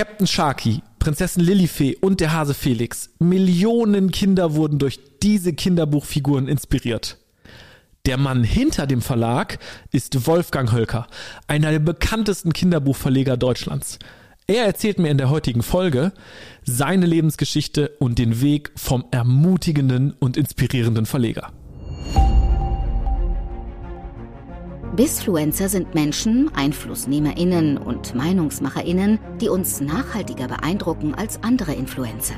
Captain Sharky, Prinzessin Lilifee und der Hase Felix. Millionen Kinder wurden durch diese Kinderbuchfiguren inspiriert. Der Mann hinter dem Verlag ist Wolfgang Hölker, einer der bekanntesten Kinderbuchverleger Deutschlands. Er erzählt mir in der heutigen Folge seine Lebensgeschichte und den Weg vom ermutigenden und inspirierenden Verleger. Bisfluencer sind Menschen, EinflussnehmerInnen und MeinungsmacherInnen, die uns nachhaltiger beeindrucken als andere Influencer.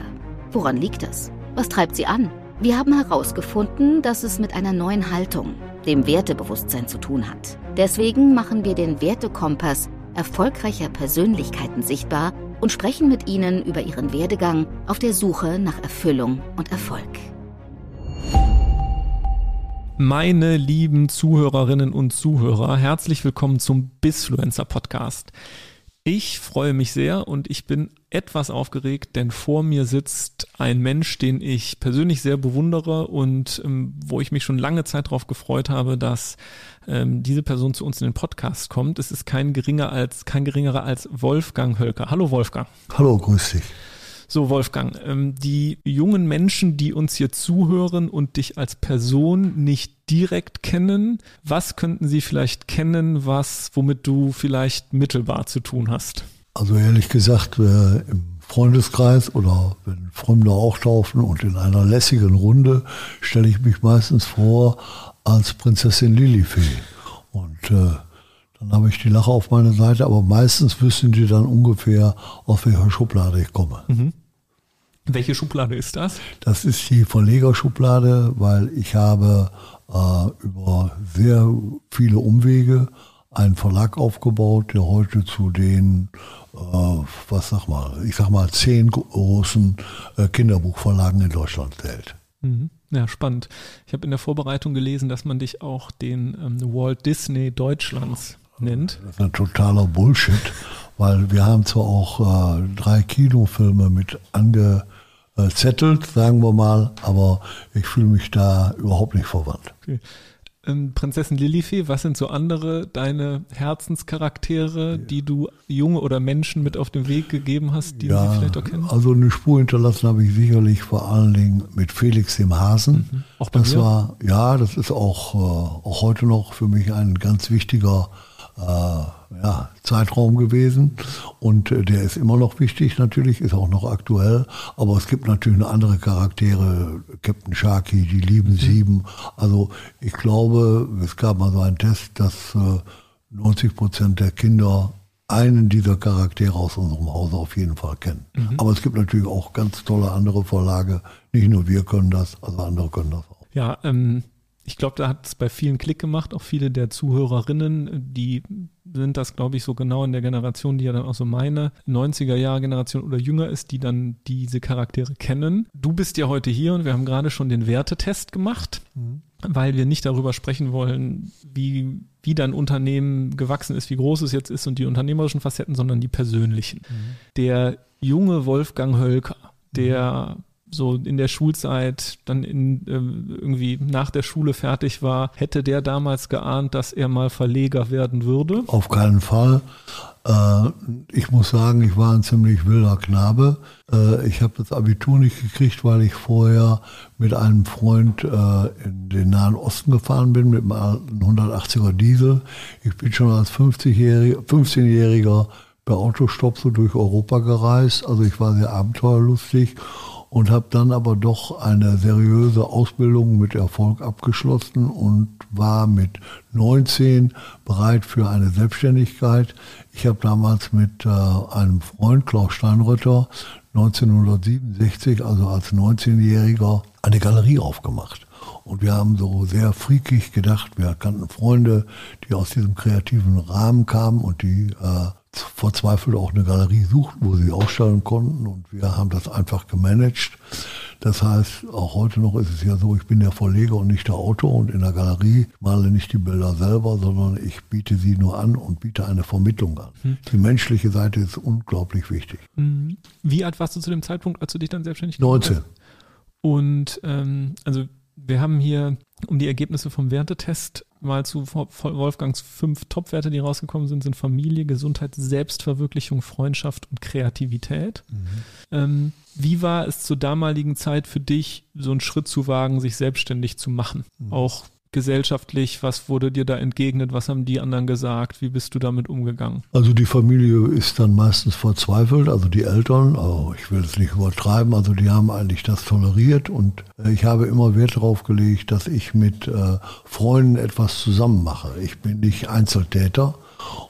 Woran liegt das? Was treibt sie an? Wir haben herausgefunden, dass es mit einer neuen Haltung, dem Wertebewusstsein zu tun hat. Deswegen machen wir den Wertekompass erfolgreicher Persönlichkeiten sichtbar und sprechen mit ihnen über ihren Werdegang auf der Suche nach Erfüllung und Erfolg. Meine lieben Zuhörerinnen und Zuhörer, herzlich willkommen zum Bisfluencer Podcast. Ich freue mich sehr und ich bin etwas aufgeregt, denn vor mir sitzt ein Mensch, den ich persönlich sehr bewundere und ähm, wo ich mich schon lange Zeit darauf gefreut habe, dass ähm, diese Person zu uns in den Podcast kommt. Es ist kein geringer als kein geringerer als Wolfgang Hölker. Hallo Wolfgang. Hallo, grüß dich. So, Wolfgang, ähm, die jungen Menschen, die uns hier zuhören und dich als Person nicht direkt kennen, was könnten sie vielleicht kennen, was, womit du vielleicht mittelbar zu tun hast? Also ehrlich gesagt, im Freundeskreis oder wenn Freunde auftauchen und in einer lässigen Runde stelle ich mich meistens vor als Prinzessin Lilifee. Und äh, dann habe ich die Lache auf meiner Seite, aber meistens wissen die dann ungefähr, aus welcher Schublade ich komme. Mhm. Welche Schublade ist das? Das ist die Verlegerschublade, weil ich habe äh, über sehr viele Umwege einen Verlag aufgebaut, der heute zu den, äh, was sag mal, ich sag mal, zehn großen äh, Kinderbuchverlagen in Deutschland zählt. Mhm. Ja, spannend. Ich habe in der Vorbereitung gelesen, dass man dich auch den ähm, Walt Disney Deutschlands nennt. Das ist ein totaler Bullshit, weil wir haben zwar auch äh, drei Kinofilme mit ange äh, zettelt, sagen wir mal, aber ich fühle mich da überhaupt nicht verwandt. Okay. Ähm, Prinzessin Lilifee, was sind so andere deine Herzenscharaktere, die du junge oder Menschen mit auf den Weg gegeben hast, die ja, sie vielleicht auch kennen? Also eine Spur hinterlassen habe ich sicherlich vor allen Dingen mit Felix dem Hasen. Mhm. Auch bei das mir? war, ja, das ist auch, äh, auch heute noch für mich ein ganz wichtiger ja, Zeitraum gewesen und äh, der ist immer noch wichtig natürlich, ist auch noch aktuell, aber es gibt natürlich noch andere Charaktere, Captain Sharky, die lieben mhm. sieben. Also ich glaube, es gab mal so einen Test, dass äh, 90 Prozent der Kinder einen dieser Charaktere aus unserem Hause auf jeden Fall kennen. Mhm. Aber es gibt natürlich auch ganz tolle andere Verlage. Nicht nur wir können das, also andere können das auch. Ja, ähm, ich glaube, da hat es bei vielen Klick gemacht, auch viele der Zuhörerinnen, die sind das, glaube ich, so genau in der Generation, die ja dann auch so meine 90er-Jahre-Generation oder jünger ist, die dann diese Charaktere kennen. Du bist ja heute hier und wir haben gerade schon den Wertetest gemacht, mhm. weil wir nicht darüber sprechen wollen, wie, wie dein Unternehmen gewachsen ist, wie groß es jetzt ist und die unternehmerischen Facetten, sondern die persönlichen. Mhm. Der junge Wolfgang Hölker, der mhm so in der Schulzeit dann in, äh, irgendwie nach der Schule fertig war, hätte der damals geahnt, dass er mal Verleger werden würde? Auf keinen Fall. Äh, ich muss sagen, ich war ein ziemlich wilder Knabe. Äh, ich habe das Abitur nicht gekriegt, weil ich vorher mit einem Freund äh, in den Nahen Osten gefahren bin mit einem 180er Diesel. Ich bin schon als 50-Jähriger, 15-Jähriger per Autostopp so durch Europa gereist. Also ich war sehr abenteuerlustig und habe dann aber doch eine seriöse Ausbildung mit Erfolg abgeschlossen und war mit 19 bereit für eine Selbstständigkeit. Ich habe damals mit äh, einem Freund, Klaus Steinrötter, 1967, also als 19-Jähriger, eine Galerie aufgemacht. Und wir haben so sehr freakig gedacht, wir kannten Freunde, die aus diesem kreativen Rahmen kamen und die äh, verzweifelt auch eine Galerie suchten, wo sie ausstellen konnten und wir haben das einfach gemanagt. Das heißt, auch heute noch ist es ja so, ich bin der Verleger und nicht der Autor und in der Galerie male nicht die Bilder selber, sondern ich biete sie nur an und biete eine Vermittlung an. Hm. Die menschliche Seite ist unglaublich wichtig. Mhm. Wie alt warst du zu dem Zeitpunkt, als du dich dann selbstständig gemacht 19. Und ähm, also wir haben hier um die Ergebnisse vom Wertetest mal zu Wolfgangs fünf Top-Werte, die rausgekommen sind, sind Familie, Gesundheit, Selbstverwirklichung, Freundschaft und Kreativität. Mhm. Ähm, wie war es zur damaligen Zeit für dich, so einen Schritt zu wagen, sich selbstständig zu machen? Mhm. Auch gesellschaftlich? Was wurde dir da entgegnet? Was haben die anderen gesagt? Wie bist du damit umgegangen? Also die Familie ist dann meistens verzweifelt, also die Eltern, also ich will es nicht übertreiben, also die haben eigentlich das toleriert und äh, ich habe immer Wert darauf gelegt, dass ich mit äh, Freunden etwas zusammen mache. Ich bin nicht Einzeltäter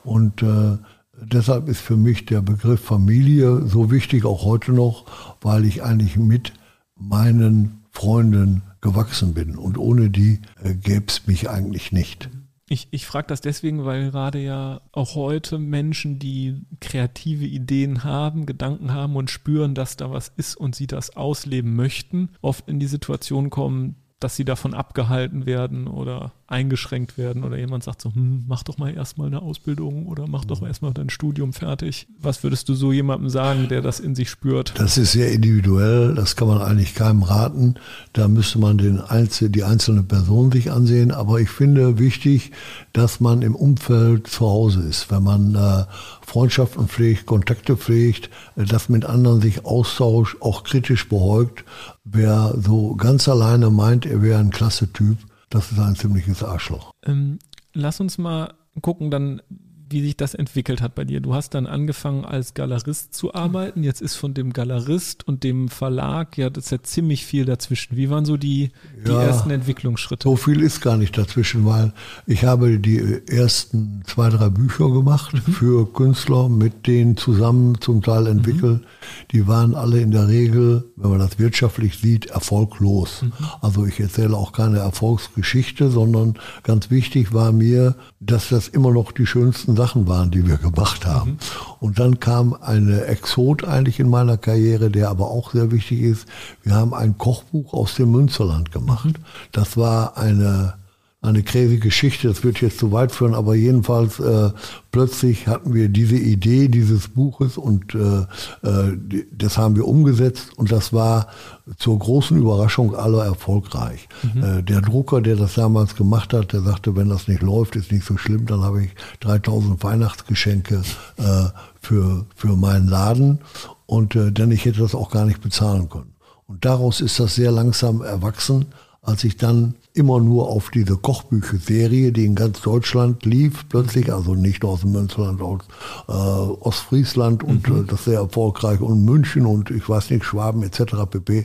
und äh, deshalb ist für mich der Begriff Familie so wichtig, auch heute noch, weil ich eigentlich mit meinen Freunden gewachsen bin. Und ohne die äh, gäbe es mich eigentlich nicht. Ich, ich frage das deswegen, weil gerade ja auch heute Menschen, die kreative Ideen haben, Gedanken haben und spüren, dass da was ist und sie das ausleben möchten, oft in die Situation kommen, dass sie davon abgehalten werden oder eingeschränkt werden oder jemand sagt so, hm, mach doch mal erstmal eine Ausbildung oder mach doch mhm. erstmal dein Studium fertig. Was würdest du so jemandem sagen, der das in sich spürt? Das ist sehr individuell, das kann man eigentlich keinem raten. Da müsste man den Einzel die einzelne Person sich ansehen. Aber ich finde wichtig, dass man im Umfeld zu Hause ist. Wenn man äh, Freundschaften pflegt, Kontakte pflegt, äh, dass mit anderen sich austauscht, auch kritisch beäugt. Wer so ganz alleine meint, er wäre ein klasse Typ, das ist ein ziemliches Arschloch. Ähm, lass uns mal gucken, dann wie sich das entwickelt hat bei dir. Du hast dann angefangen als Galerist zu arbeiten. Jetzt ist von dem Galerist und dem Verlag, ja, das ist ja ziemlich viel dazwischen. Wie waren so die, die ja, ersten Entwicklungsschritte? So viel ist gar nicht dazwischen, weil ich habe die ersten zwei, drei Bücher gemacht mhm. für Künstler, mit denen zusammen zum Teil entwickelt. Mhm. Die waren alle in der Regel, wenn man das wirtschaftlich sieht, erfolglos. Mhm. Also ich erzähle auch keine Erfolgsgeschichte, sondern ganz wichtig war mir, dass das immer noch die schönsten Sachen waren, die wir gemacht haben. Mhm. Und dann kam eine Exot eigentlich in meiner Karriere, der aber auch sehr wichtig ist. Wir haben ein Kochbuch aus dem Münsterland gemacht. Mhm. Das war eine eine kräfige Geschichte, das wird jetzt zu weit führen, aber jedenfalls äh, plötzlich hatten wir diese Idee dieses Buches und äh, äh, das haben wir umgesetzt und das war zur großen Überraschung aller erfolgreich. Mhm. Äh, der Drucker, der das damals gemacht hat, der sagte, wenn das nicht läuft, ist nicht so schlimm, dann habe ich 3000 Weihnachtsgeschenke äh, für, für meinen Laden und äh, denn ich hätte das auch gar nicht bezahlen können. Und daraus ist das sehr langsam erwachsen, als ich dann immer nur auf diese Kochbücher-Serie, die in ganz Deutschland lief, plötzlich, also nicht nur aus dem Münsterland, aus äh, Ostfriesland und mhm. äh, das sehr erfolgreich und München und ich weiß nicht, Schwaben etc. pp.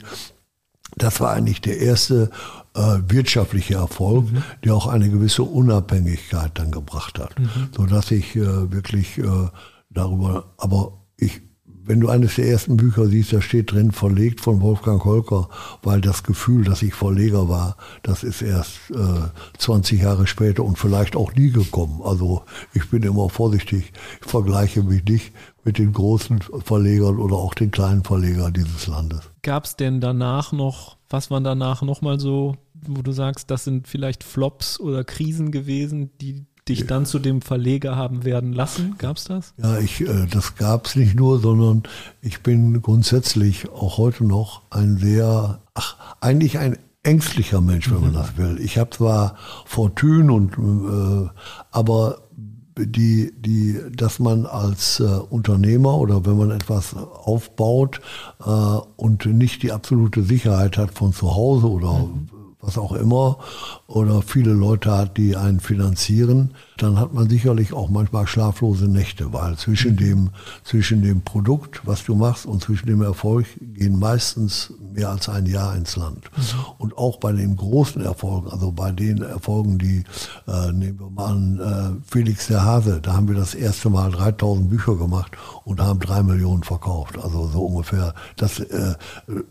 Das war eigentlich der erste äh, wirtschaftliche Erfolg, mhm. der auch eine gewisse Unabhängigkeit dann gebracht hat, mhm. so dass ich äh, wirklich äh, darüber, aber ich wenn du eines der ersten Bücher siehst, da steht drin, verlegt von Wolfgang Holker, weil das Gefühl, dass ich Verleger war, das ist erst äh, 20 Jahre später und vielleicht auch nie gekommen. Also ich bin immer vorsichtig, ich vergleiche mich nicht mit den großen Verlegern oder auch den kleinen Verlegern dieses Landes. Gab es denn danach noch, was waren danach nochmal so, wo du sagst, das sind vielleicht Flops oder Krisen gewesen, die dich dann zu dem Verleger haben werden lassen? Gab es das? Ja, ich, äh, das gab es nicht nur, sondern ich bin grundsätzlich auch heute noch ein sehr, ach, eigentlich ein ängstlicher Mensch, wenn man mhm. das will. Ich habe zwar Fortune und äh, aber die, die, dass man als äh, Unternehmer oder wenn man etwas aufbaut äh, und nicht die absolute Sicherheit hat von zu Hause oder mhm was auch immer, oder viele Leute hat, die einen finanzieren, dann hat man sicherlich auch manchmal schlaflose Nächte, weil zwischen mhm. dem, zwischen dem Produkt, was du machst, und zwischen dem Erfolg gehen meistens mehr als ein Jahr ins Land. Mhm. Und auch bei den großen Erfolgen, also bei den Erfolgen, die, äh, nehmen wir mal an, äh, Felix der Hase, da haben wir das erste Mal 3000 Bücher gemacht und haben drei Millionen verkauft. Also so ungefähr. Das äh,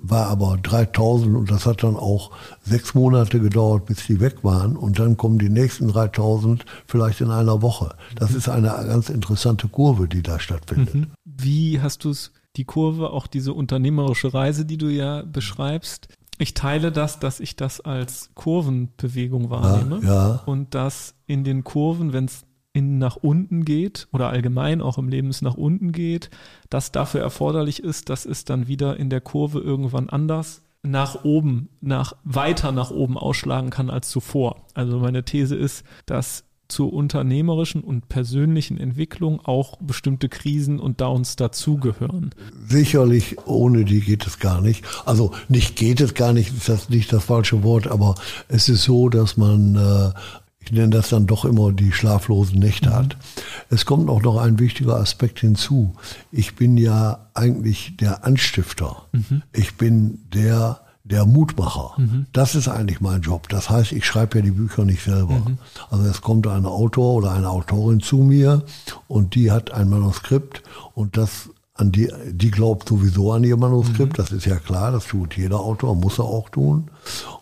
war aber 3000 und das hat dann auch sechs Monate gedauert, bis die weg waren. Und dann kommen die nächsten 3000 vielleicht in einer Woche. Das ist eine ganz interessante Kurve, die da stattfindet. Mhm. Wie hast du es, die Kurve, auch diese unternehmerische Reise, die du ja beschreibst? Ich teile das, dass ich das als Kurvenbewegung wahrnehme. Ja, ja. Und dass in den Kurven, wenn es in nach unten geht oder allgemein auch im Leben es nach unten geht, dass dafür erforderlich ist, dass es dann wieder in der Kurve irgendwann anders nach oben, nach weiter nach oben ausschlagen kann als zuvor. Also meine These ist, dass zur unternehmerischen und persönlichen Entwicklung auch bestimmte Krisen und Downs dazugehören. Sicherlich, ohne die geht es gar nicht. Also nicht geht es gar nicht, ist das nicht das falsche Wort, aber es ist so, dass man, äh, ich nenne das dann doch immer die schlaflosen Nächte mhm. hat. Es kommt auch noch ein wichtiger Aspekt hinzu. Ich bin ja eigentlich der Anstifter. Mhm. Ich bin der, der Mutmacher. Mhm. Das ist eigentlich mein Job. Das heißt, ich schreibe ja die Bücher nicht selber. Mhm. Also es kommt ein Autor oder eine Autorin zu mir und die hat ein Manuskript und das an die, die glaubt sowieso an ihr Manuskript, mhm. das ist ja klar, das tut jeder Autor, muss er auch tun.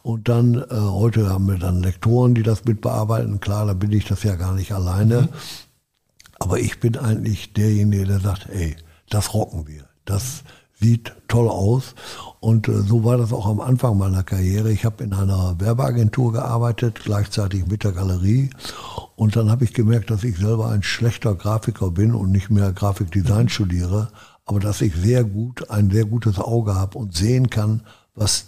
Und dann, äh, heute haben wir dann Lektoren, die das mitbearbeiten, klar, da bin ich das ja gar nicht alleine. Mhm. Aber ich bin eigentlich derjenige, der sagt, ey, das rocken wir. Das sieht toll aus. Und äh, so war das auch am Anfang meiner Karriere. Ich habe in einer Werbeagentur gearbeitet, gleichzeitig mit der Galerie. Und dann habe ich gemerkt, dass ich selber ein schlechter Grafiker bin und nicht mehr Grafikdesign studiere, aber dass ich sehr gut, ein sehr gutes Auge habe und sehen kann, was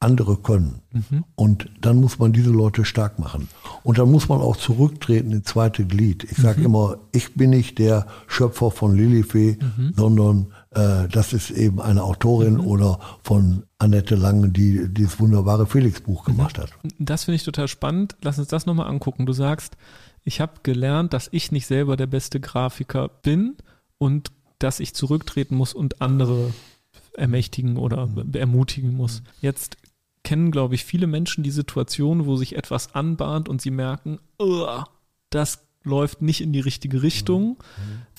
andere können. Mhm. Und dann muss man diese Leute stark machen. Und dann muss man auch zurücktreten ins zweite Glied. Ich sage mhm. immer, ich bin nicht der Schöpfer von Lilifee, mhm. sondern äh, das ist eben eine Autorin mhm. oder von Annette Lange, die dieses wunderbare Felix-Buch mhm. gemacht hat. Das finde ich total spannend. Lass uns das nochmal angucken. Du sagst, ich habe gelernt, dass ich nicht selber der beste Grafiker bin und dass ich zurücktreten muss und andere ermächtigen oder ermutigen muss. Jetzt kennen, glaube ich, viele Menschen die Situation, wo sich etwas anbahnt und sie merken, das läuft nicht in die richtige Richtung,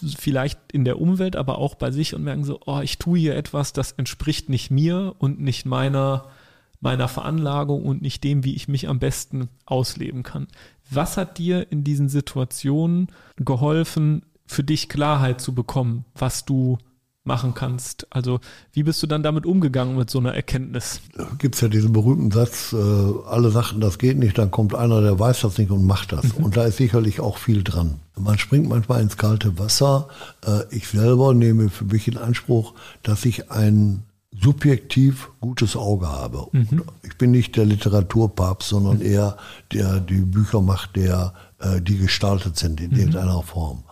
mhm. vielleicht in der Umwelt, aber auch bei sich und merken so, oh, ich tue hier etwas, das entspricht nicht mir und nicht meiner, meiner Veranlagung und nicht dem, wie ich mich am besten ausleben kann. Was hat dir in diesen Situationen geholfen, für dich Klarheit zu bekommen, was du machen kannst. Also wie bist du dann damit umgegangen mit so einer Erkenntnis? Da gibt es ja diesen berühmten Satz, äh, alle sagten, das geht nicht, dann kommt einer, der weiß das nicht und macht das. Mhm. Und da ist sicherlich auch viel dran. Man springt manchmal ins kalte Wasser. Äh, ich selber nehme für mich in Anspruch, dass ich ein subjektiv gutes Auge habe. Mhm. Ich bin nicht der Literaturpapst, sondern mhm. eher der die Bücher macht, der äh, die gestaltet sind in mhm. irgendeiner Form.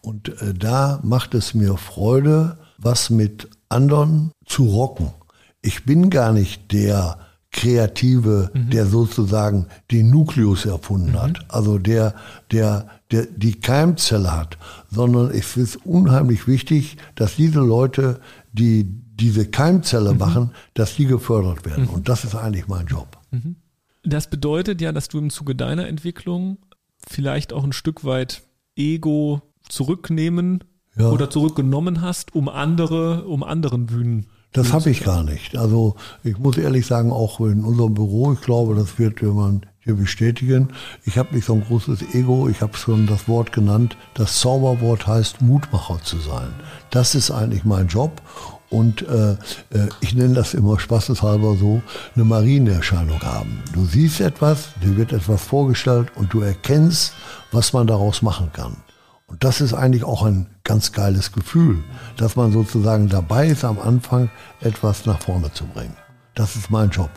Und äh, da macht es mir Freude, was mit anderen zu rocken. Ich bin gar nicht der Kreative, mhm. der sozusagen den Nukleus erfunden mhm. hat, also der, der, der die Keimzelle hat, sondern es ist unheimlich wichtig, dass diese Leute, die diese Keimzelle mhm. machen, dass die gefördert werden. Mhm. Und das ist eigentlich mein Job. Mhm. Das bedeutet ja, dass du im Zuge deiner Entwicklung vielleicht auch ein Stück weit Ego zurücknehmen ja. oder zurückgenommen hast, um andere, um anderen Bühnen. Das habe ich gar nicht. Also ich muss ehrlich sagen, auch in unserem Büro, ich glaube, das wird jemand hier bestätigen. Ich habe nicht so ein großes Ego. Ich habe schon das Wort genannt. Das Zauberwort heißt Mutmacher zu sein. Das ist eigentlich mein Job. Und äh, äh, ich nenne das immer spaßeshalber so, eine Marienerscheinung haben. Du siehst etwas, dir wird etwas vorgestellt und du erkennst, was man daraus machen kann. Und das ist eigentlich auch ein ganz geiles Gefühl, dass man sozusagen dabei ist, am Anfang etwas nach vorne zu bringen. Das ist mein Job.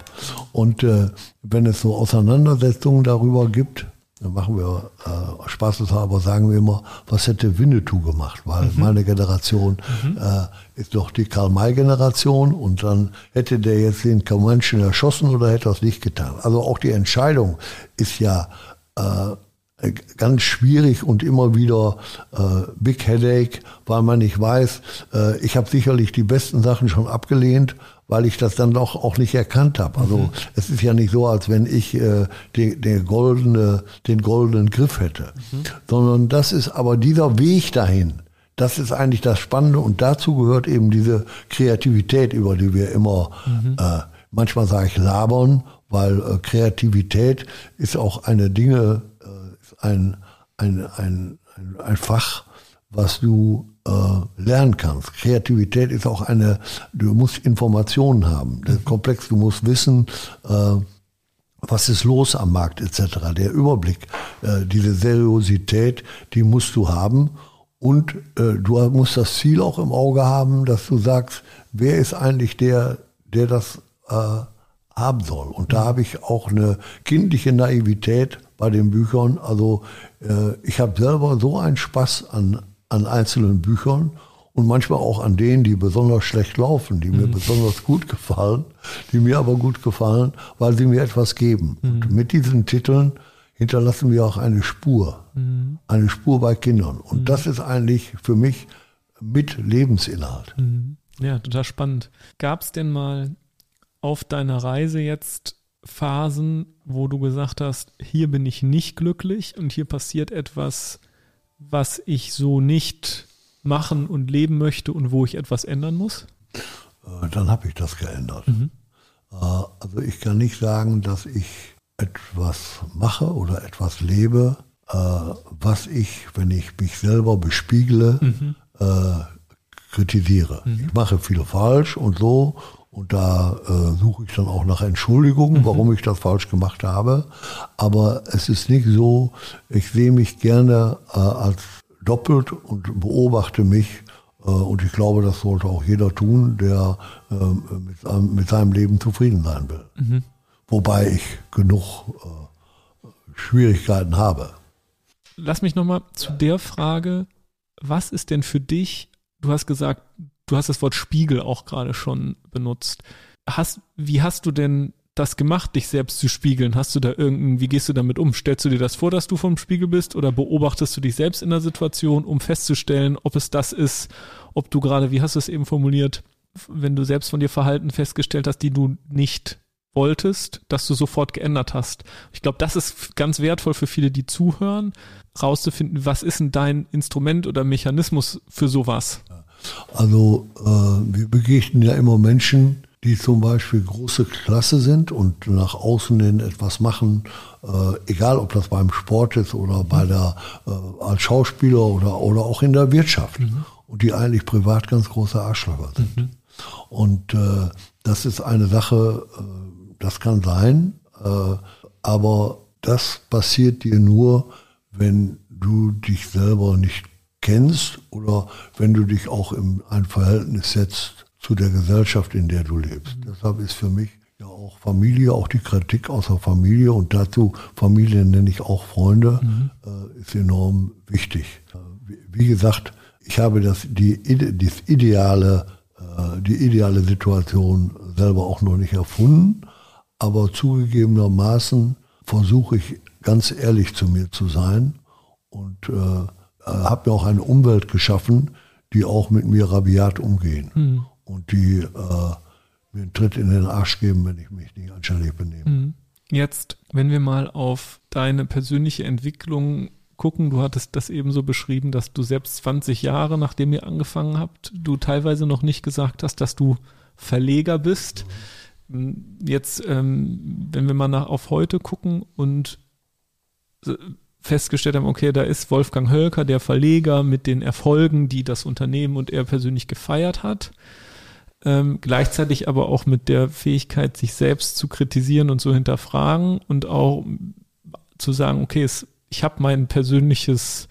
Und äh, wenn es so Auseinandersetzungen darüber gibt, dann machen wir äh, spaßeshalber, sagen wir immer, was hätte Winnetou gemacht? Weil mhm. meine Generation mhm. äh, ist doch die Karl-May-Generation und dann hätte der jetzt den Comanchen erschossen oder hätte er es nicht getan. Also auch die Entscheidung ist ja äh, ganz schwierig und immer wieder äh, Big Headache, weil man nicht weiß. Äh, ich habe sicherlich die besten Sachen schon abgelehnt, weil ich das dann doch auch nicht erkannt habe. Also mhm. es ist ja nicht so, als wenn ich äh, den, den, goldene, den goldenen Griff hätte, mhm. sondern das ist aber dieser Weg dahin. Das ist eigentlich das Spannende und dazu gehört eben diese Kreativität, über die wir immer, mhm. äh, manchmal sage ich labern, weil äh, Kreativität ist auch eine Dinge, ein, ein, ein, ein Fach, was du äh, lernen kannst. Kreativität ist auch eine, du musst Informationen haben. Der mhm. Komplex, du musst wissen, äh, was ist los am Markt etc. Der Überblick, äh, diese Seriosität, die musst du haben. Und äh, du musst das Ziel auch im Auge haben, dass du sagst, wer ist eigentlich der, der das äh, haben soll. Und da habe ich auch eine kindliche Naivität bei den Büchern. Also äh, ich habe selber so einen Spaß an, an einzelnen Büchern und manchmal auch an denen, die besonders schlecht laufen, die mir mhm. besonders gut gefallen, die mir aber gut gefallen, weil sie mir etwas geben. Mhm. Und mit diesen Titeln hinterlassen wir auch eine Spur, mhm. eine Spur bei Kindern. Und mhm. das ist eigentlich für mich mit Lebensinhalt. Mhm. Ja, total spannend. Gab es denn mal auf deiner Reise jetzt Phasen, wo du gesagt hast, hier bin ich nicht glücklich und hier passiert etwas, was ich so nicht machen und leben möchte und wo ich etwas ändern muss? Äh, dann habe ich das geändert. Mhm. Äh, also ich kann nicht sagen, dass ich etwas mache oder etwas lebe, äh, was ich, wenn ich mich selber bespiegle, mhm. kritisiere. Mhm. Ich mache viel falsch und so und da äh, suche ich dann auch nach Entschuldigungen, mhm. warum ich das falsch gemacht habe. Aber es ist nicht so, ich sehe mich gerne äh, als doppelt und beobachte mich. Äh, und ich glaube, das sollte auch jeder tun, der äh, mit, mit, seinem Leben zufrieden sein will. Mhm. Wobei ich genug äh, Schwierigkeiten habe. Lass mich nochmal zu der Frage, was ist denn für dich, du hast gesagt, du hast das Wort Spiegel auch gerade schon benutzt. Hast, wie hast du denn das gemacht, dich selbst zu spiegeln? Hast du da irgendein, wie gehst du damit um? Stellst du dir das vor, dass du vom Spiegel bist oder beobachtest du dich selbst in der Situation, um festzustellen, ob es das ist, ob du gerade, wie hast du es eben formuliert, wenn du selbst von dir Verhalten festgestellt hast, die du nicht wolltest, dass du sofort geändert hast. Ich glaube, das ist ganz wertvoll für viele, die zuhören, rauszufinden, was ist denn dein Instrument oder Mechanismus für sowas? Also äh, wir begegnen ja immer Menschen, die zum Beispiel große Klasse sind und nach außen hin etwas machen, äh, egal ob das beim Sport ist oder bei der äh, als Schauspieler oder, oder auch in der Wirtschaft mhm. und die eigentlich privat ganz große Arschlöcher sind. Mhm. Und äh, das ist eine Sache, äh, das kann sein, äh, aber das passiert dir nur, wenn du dich selber nicht kennst oder wenn du dich auch in ein Verhältnis setzt zu der Gesellschaft, in der du lebst. Mhm. Deshalb ist für mich ja auch Familie, auch die Kritik aus der Familie und dazu Familie nenne ich auch Freunde, mhm. äh, ist enorm wichtig. Äh, wie, wie, gesagt, ich habe das, die, das ideale, äh, die ideale Situation selber auch noch nicht erfunden, aber zugegebenermaßen versuche ich ganz ehrlich zu mir zu sein und äh, äh, habe mir auch eine Umwelt geschaffen, die auch mit mir rabiat umgehen mhm. und die äh, mir einen Tritt in den Arsch geben, wenn ich mich nicht anständig benehme. Mhm. Jetzt, wenn wir mal auf deine persönliche Entwicklung gucken, du hattest das eben so beschrieben, dass du selbst 20 Jahre, nachdem ihr angefangen habt, du teilweise noch nicht gesagt hast, dass du Verleger bist. Mhm. Jetzt, ähm, wenn wir mal nach, auf heute gucken und festgestellt haben, okay, da ist Wolfgang Hölker, der Verleger, mit den Erfolgen, die das Unternehmen und er persönlich gefeiert hat. Ähm, gleichzeitig aber auch mit der Fähigkeit, sich selbst zu kritisieren und zu hinterfragen und auch zu sagen, okay, es, ich habe mein persönliches,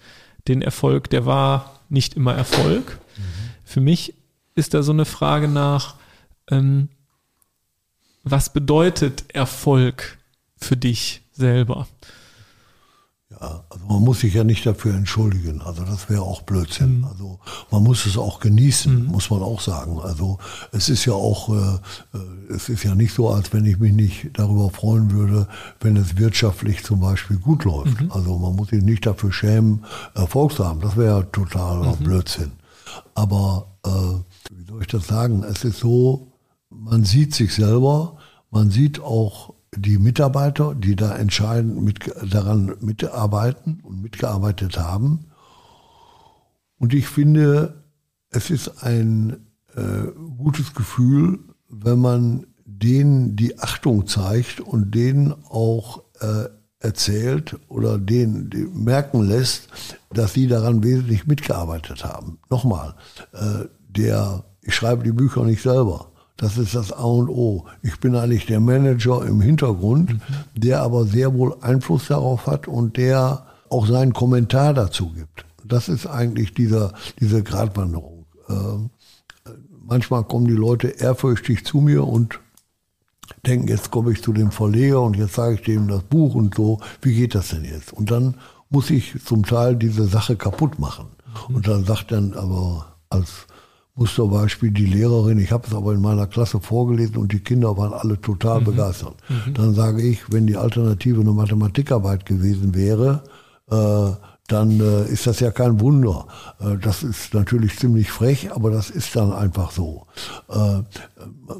den Erfolg, der war nicht immer Erfolg. Mhm. Für mich ist da so eine Frage nach, ähm, was bedeutet Erfolg für dich selber? Ja, also man muss sich ja nicht dafür entschuldigen. Also das wäre auch Blödsinn. Mhm. Also man muss es auch genießen, mhm. muss man auch sagen. Also es ist ja auch, äh, äh, es ist ja nicht so, als wenn ich mich nicht darüber freuen würde, wenn es wirtschaftlich zum Beispiel gut läuft. Mhm. Also man muss sich nicht dafür schämen, Erfolg zu haben. Das wäre ja totaler mhm. Blödsinn. Aber äh, wie soll ich das sagen? Es ist so, man sieht sich selber, man sieht auch die Mitarbeiter, die da entscheidend mit, daran mitarbeiten und mitgearbeitet haben. Und ich finde, es ist ein äh, gutes Gefühl, wenn man denen die Achtung zeigt und denen auch äh, erzählt oder denen merken lässt, dass sie daran wesentlich mitgearbeitet haben. Nochmal, äh, der, ich schreibe die Bücher nicht selber. Das ist das A und O. Ich bin eigentlich der Manager im Hintergrund, mhm. der aber sehr wohl Einfluss darauf hat und der auch seinen Kommentar dazu gibt. Das ist eigentlich dieser, diese Gratwanderung. Ähm, manchmal kommen die Leute ehrfürchtig zu mir und denken, jetzt komme ich zu dem Verleger und jetzt sage ich dem das Buch und so, wie geht das denn jetzt? Und dann muss ich zum Teil diese Sache kaputt machen. Und dann sagt dann aber als Musterbeispiel die Lehrerin, ich habe es aber in meiner Klasse vorgelesen und die Kinder waren alle total mhm. begeistert. Mhm. Dann sage ich, wenn die Alternative eine Mathematikarbeit gewesen wäre, äh, dann äh, ist das ja kein Wunder. Äh, das ist natürlich ziemlich frech, aber das ist dann einfach so. Äh,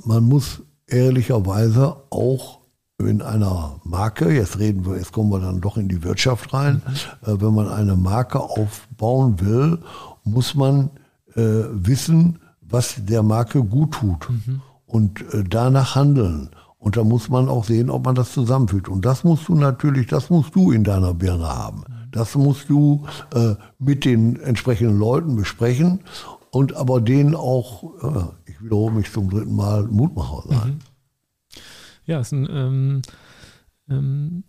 man muss ehrlicherweise auch in einer Marke, jetzt reden wir, jetzt kommen wir dann doch in die Wirtschaft rein, mhm. Äh, wenn man eine Marke aufbauen will, muss man äh, wissen, was der Marke gut tut mhm. und äh, danach handeln. Und da muss man auch sehen, ob man das zusammenfügt. Und das musst du natürlich, das musst du in deiner Birne haben. Das musst du äh, mit den entsprechenden Leuten besprechen und aber denen auch, äh, ich wiederhole mich zum dritten Mal, Mutmacher sein. Mhm. Ja, es ist, ein, ähm, ähm,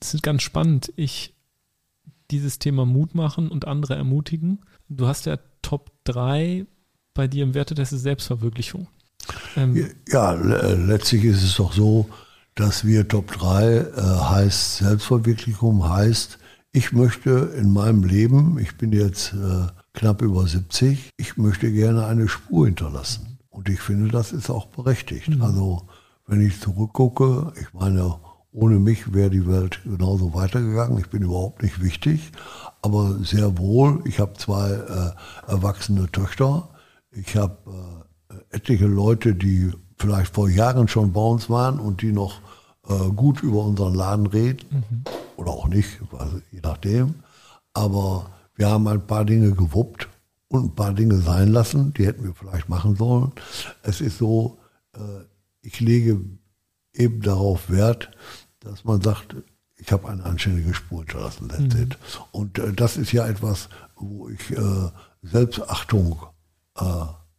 es ist ganz spannend. Ich dieses Thema Mut machen und andere ermutigen. Du hast ja Top 3 bei dir im Wertetest Selbstverwirklichung. Ähm, ja, letztlich ist es doch so, dass wir Top 3 äh, heißt Selbstverwirklichung, heißt, ich möchte in meinem Leben, ich bin jetzt äh, knapp über 70, ich möchte gerne eine Spur hinterlassen. Und ich finde, das ist auch berechtigt. Mhm. Also wenn ich zurückgucke, ich meine, ohne mich wäre die Welt genauso weitergegangen. Ich bin überhaupt nicht wichtig, aber sehr wohl. Ich habe zwei äh, erwachsene Töchter. Ich habe äh, etliche Leute, die vielleicht vor Jahren schon bei uns waren und die noch äh, gut über unseren Laden reden mhm. oder auch nicht, je nachdem. Aber wir haben ein paar Dinge gewuppt und ein paar Dinge sein lassen, die hätten wir vielleicht machen sollen. Es ist so, äh, ich lege eben darauf Wert, dass man sagt, ich habe eine anständige Spur hinterlassen. Mhm. Und äh, das ist ja etwas, wo ich äh, Selbstachtung äh,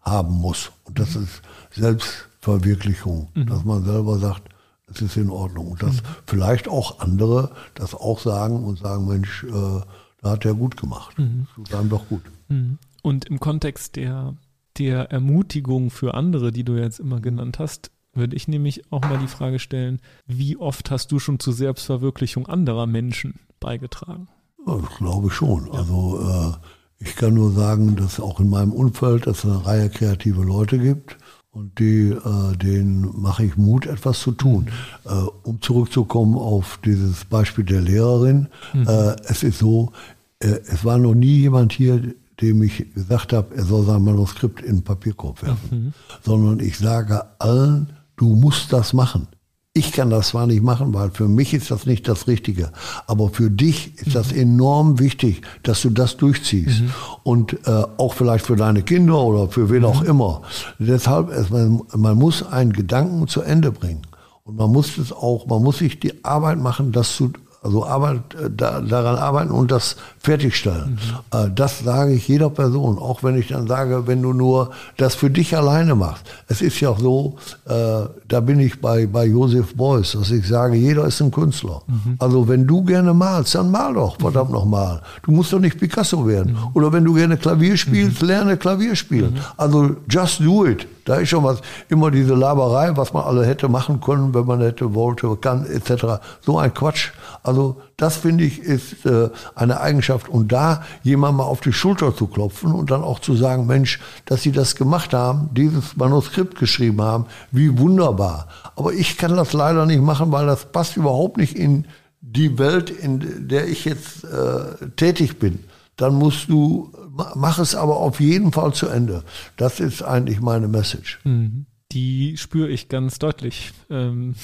haben muss. Und das mhm. ist Selbstverwirklichung, mhm. dass man selber sagt, es ist in Ordnung. Und dass mhm. vielleicht auch andere das auch sagen und sagen, Mensch, äh, da hat er gut gemacht. Mhm. Das tut einem doch gut. Mhm. Und im Kontext der, der Ermutigung für andere, die du jetzt immer genannt hast, würde ich nämlich auch mal die Frage stellen, wie oft hast du schon zur Selbstverwirklichung anderer Menschen beigetragen? Das glaube ich schon. Also äh, ich kann nur sagen, dass auch in meinem Umfeld es eine Reihe kreative Leute gibt und die, äh, denen mache ich Mut, etwas zu tun. Äh, um zurückzukommen auf dieses Beispiel der Lehrerin, mhm. äh, es ist so, äh, es war noch nie jemand hier, dem ich gesagt habe, er soll sein Manuskript in den Papierkorb werfen, mhm. sondern ich sage allen, du musst das machen. Ich kann das zwar nicht machen, weil für mich ist das nicht das Richtige, aber für dich ist das mhm. enorm wichtig, dass du das durchziehst. Mhm. Und äh, auch vielleicht für deine Kinder oder für wen mhm. auch immer. Deshalb, man, man muss einen Gedanken zu Ende bringen. Und man muss es auch, man muss sich die Arbeit machen, das zu, also Arbeit, äh, da, daran arbeiten und das fertigstellen. Mhm. Äh, das sage ich jeder Person, auch wenn ich dann sage, wenn du nur das für dich alleine machst. Es ist ja so, äh, da bin ich bei, bei Josef Beuys, dass ich sage, jeder ist ein Künstler. Mhm. Also wenn du gerne malst, dann mal doch, verdammt mhm. noch mal. Du musst doch nicht Picasso werden. Mhm. Oder wenn du gerne Klavier spielst, mhm. lerne Klavier spielen. Mhm. Also just do it. Da ist schon was, immer diese Laberei, was man alle hätte machen können, wenn man hätte, wollte, kann, etc. So ein Quatsch. Also das finde ich ist äh, eine Eigenschaft. Und da jemand mal auf die Schulter zu klopfen und dann auch zu sagen, Mensch, dass Sie das gemacht haben, dieses Manuskript geschrieben haben, wie wunderbar. Aber ich kann das leider nicht machen, weil das passt überhaupt nicht in die Welt, in der ich jetzt äh, tätig bin dann musst du, mach es aber auf jeden Fall zu Ende. Das ist eigentlich meine Message. Mhm. Die spüre ich ganz deutlich. Ähm,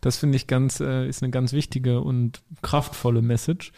das finde ich ganz, äh, ist eine ganz wichtige und kraftvolle Message.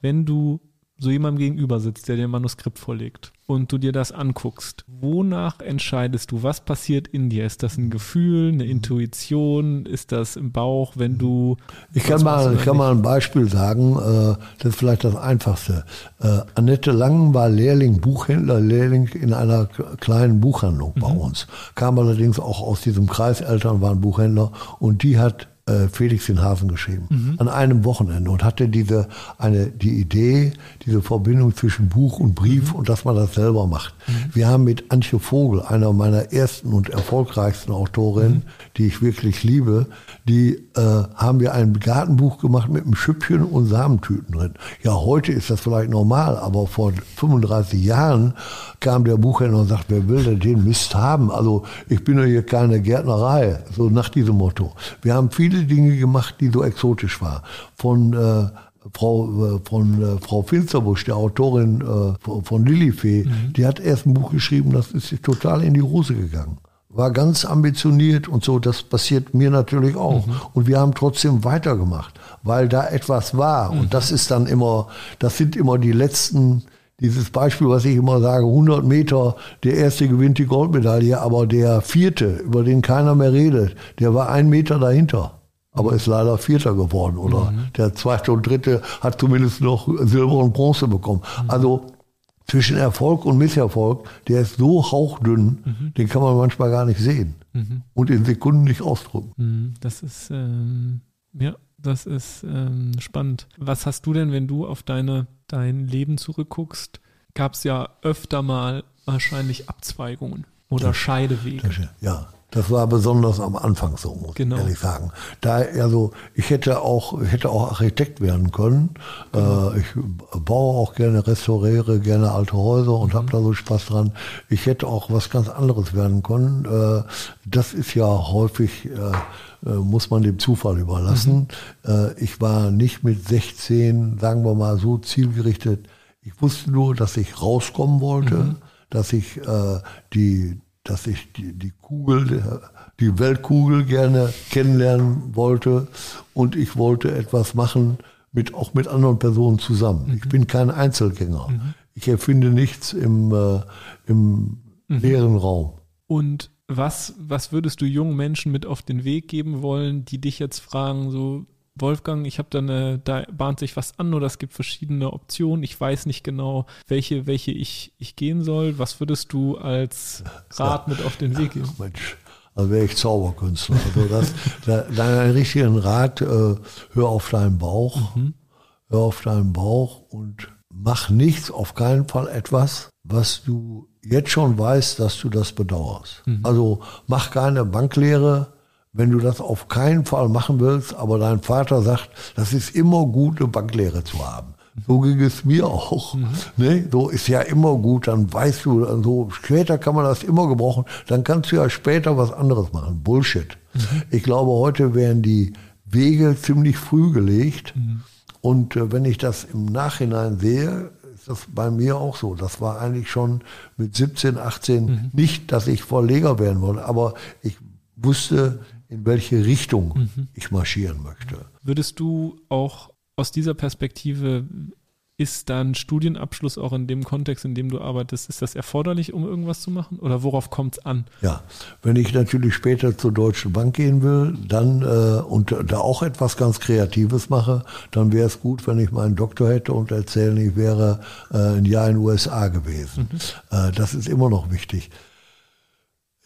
Wenn du so jemandem gegenüber sitzt, der dir ein Manuskript vorlegt und du dir das anguckst, wonach entscheidest du, was passiert in dir? Ist das ein Gefühl, eine Intuition? Ist das im Bauch, wenn du... Ich kann, mal, ich kann mal ein Beispiel sagen, äh, das ist vielleicht das Einfachste. Äh, Annette Langen war Lehrling, Buchhändler, Lehrling in einer kleinen Buchhandlung bei mhm. uns. Kam allerdings auch aus diesem Kreis, Eltern waren Buchhändler und die hat äh, Felix den Hasen geschrieben. Mhm. An einem Wochenende und hatte diese, eine, die Idee, diese Verbindung zwischen Buch und Brief mhm. und dass man das selber macht. Mhm. Wir haben mit Antje Vogel, einer meiner ersten und erfolgreichsten Autorinnen, mhm. die ich wirklich liebe, die äh, haben wir ein Gartenbuch gemacht mit einem Schüppchen und Samentüten drin. Ja, heute ist das vielleicht normal, aber vor 35 Jahren kam der Buchhändler und sagt, wer will denn den Mist haben? Also ich bin ja hier keine Gärtnerei, so nach diesem Motto. Wir haben viele Dinge gemacht, die so exotisch waren. Von äh, Frau, äh, von äh, Frau Finsterbusch, der Autorin äh, von Lilifee, mhm. die hat erst ein Buch geschrieben, das ist total in die Hose gegangen. War ganz ambitioniert und so, das passiert mir natürlich auch. Mhm. Und wir haben trotzdem weitergemacht, weil da etwas war. Mhm. Und das ist dann immer, das sind immer die letzten, dieses Beispiel, was ich immer sage, 100 Meter, der erste gewinnt die Goldmedaille, aber der vierte, über den keiner mehr redet, der war ein Meter dahinter aber ist leider Vierter geworden. Oder mhm. der zweite und dritte hat zumindest noch Silber und Bronze bekommen. Mhm. Also zwischen Erfolg und Misserfolg, der ist so hauchdünn, mhm. den kann man manchmal gar nicht sehen mhm. und in Sekunden nicht ausdrücken. Mhm. Das ist, ähm, ja, das ist ähm, spannend. Was hast du denn, wenn du auf deine, dein Leben zurückguckst? Gab es ja öfter mal wahrscheinlich Abzweigungen oder das, Scheidewege. Ja, das war besonders am Anfang so, muss genau. ich ehrlich sagen. Da, also, ich hätte auch, ich hätte auch Architekt werden können. Genau. Äh, ich baue auch gerne, restauriere gerne alte Häuser und mhm. habe da so Spaß dran. Ich hätte auch was ganz anderes werden können. Äh, das ist ja häufig, äh, muss man dem Zufall überlassen. Mhm. Ich war nicht mit 16, sagen wir mal, so zielgerichtet. Ich wusste nur, dass ich rauskommen wollte, mhm. dass ich äh, die dass ich die, die Kugel, die Weltkugel gerne kennenlernen wollte und ich wollte etwas machen mit, auch mit anderen Personen zusammen. Mhm. Ich bin kein Einzelgänger. Mhm. Ich erfinde nichts im, äh, im mhm. leeren Raum. Und was, was würdest du jungen Menschen mit auf den Weg geben wollen, die dich jetzt fragen, so, Wolfgang, ich habe da eine, da bahnt sich was an oder es gibt verschiedene Optionen. Ich weiß nicht genau, welche, welche ich, ich gehen soll. Was würdest du als Rat mit auf den Weg geben? Ach Mensch, also wäre ich Zauberkünstler. Also das, da, deinen richtigen Rat, äh, hör auf deinen Bauch, mhm. hör auf deinen Bauch und mach nichts, auf keinen Fall etwas, was du jetzt schon weißt, dass du das bedauerst. Mhm. Also mach keine Banklehre, wenn du das auf keinen Fall machen willst, aber dein Vater sagt, das ist immer gut, eine Banklehre zu haben. So ging es mir auch. Mhm. Ne? So ist ja immer gut, dann weißt du, so später kann man das immer gebrauchen, dann kannst du ja später was anderes machen. Bullshit. Mhm. Ich glaube, heute werden die Wege ziemlich früh gelegt. Mhm. Und äh, wenn ich das im Nachhinein sehe, ist das bei mir auch so. Das war eigentlich schon mit 17, 18 mhm. nicht, dass ich Verleger werden wollte, aber ich wusste, in welche Richtung mhm. ich marschieren möchte. Würdest du auch aus dieser Perspektive, ist dann Studienabschluss auch in dem Kontext, in dem du arbeitest, ist das erforderlich, um irgendwas zu machen? Oder worauf kommt es an? Ja, wenn ich natürlich später zur Deutschen Bank gehen will, dann äh, und da auch etwas ganz Kreatives mache, dann wäre es gut, wenn ich meinen Doktor hätte und erzählen, ich wäre äh, ein Jahr in den USA gewesen. Mhm. Äh, das ist immer noch wichtig.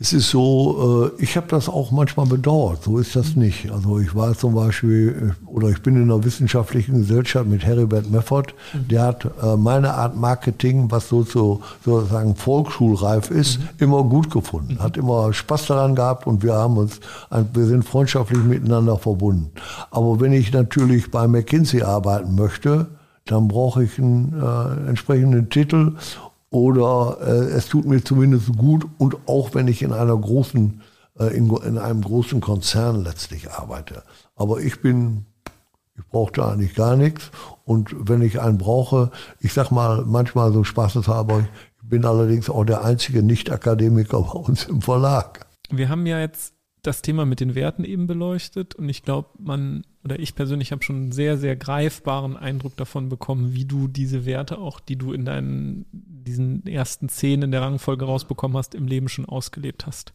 Es ist so, äh, ich habe das auch manchmal bedauert, so ist das nicht. Also ich war zum Beispiel, äh, oder ich bin in einer wissenschaftlichen Gesellschaft mit Heribert Meffert, der hat äh, meine Art Marketing, was so zu, sozusagen volksschulreif ist, mhm. immer gut gefunden. Hat immer Spaß daran gehabt und wir haben uns, wir sind freundschaftlich miteinander verbunden. Aber wenn ich natürlich bei McKinsey arbeiten möchte, dann brauche ich einen äh, entsprechenden Titel oder äh, es tut mir zumindest gut und auch wenn ich in einer großen, äh, in, in einem großen Konzern letztlich arbeite. Aber ich bin, ich brauchte eigentlich gar nichts und wenn ich einen brauche, ich sag mal manchmal so spaßeshalber, ich bin allerdings auch der einzige Nicht-Akademiker bei uns im Verlag. Wir haben ja jetzt das Thema mit den Werten eben beleuchtet und ich glaube, man oder ich persönlich habe schon einen sehr, sehr greifbaren Eindruck davon bekommen, wie du diese Werte auch, die du in deinen diesen ersten Szenen in der Rangfolge rausbekommen hast, im Leben schon ausgelebt hast.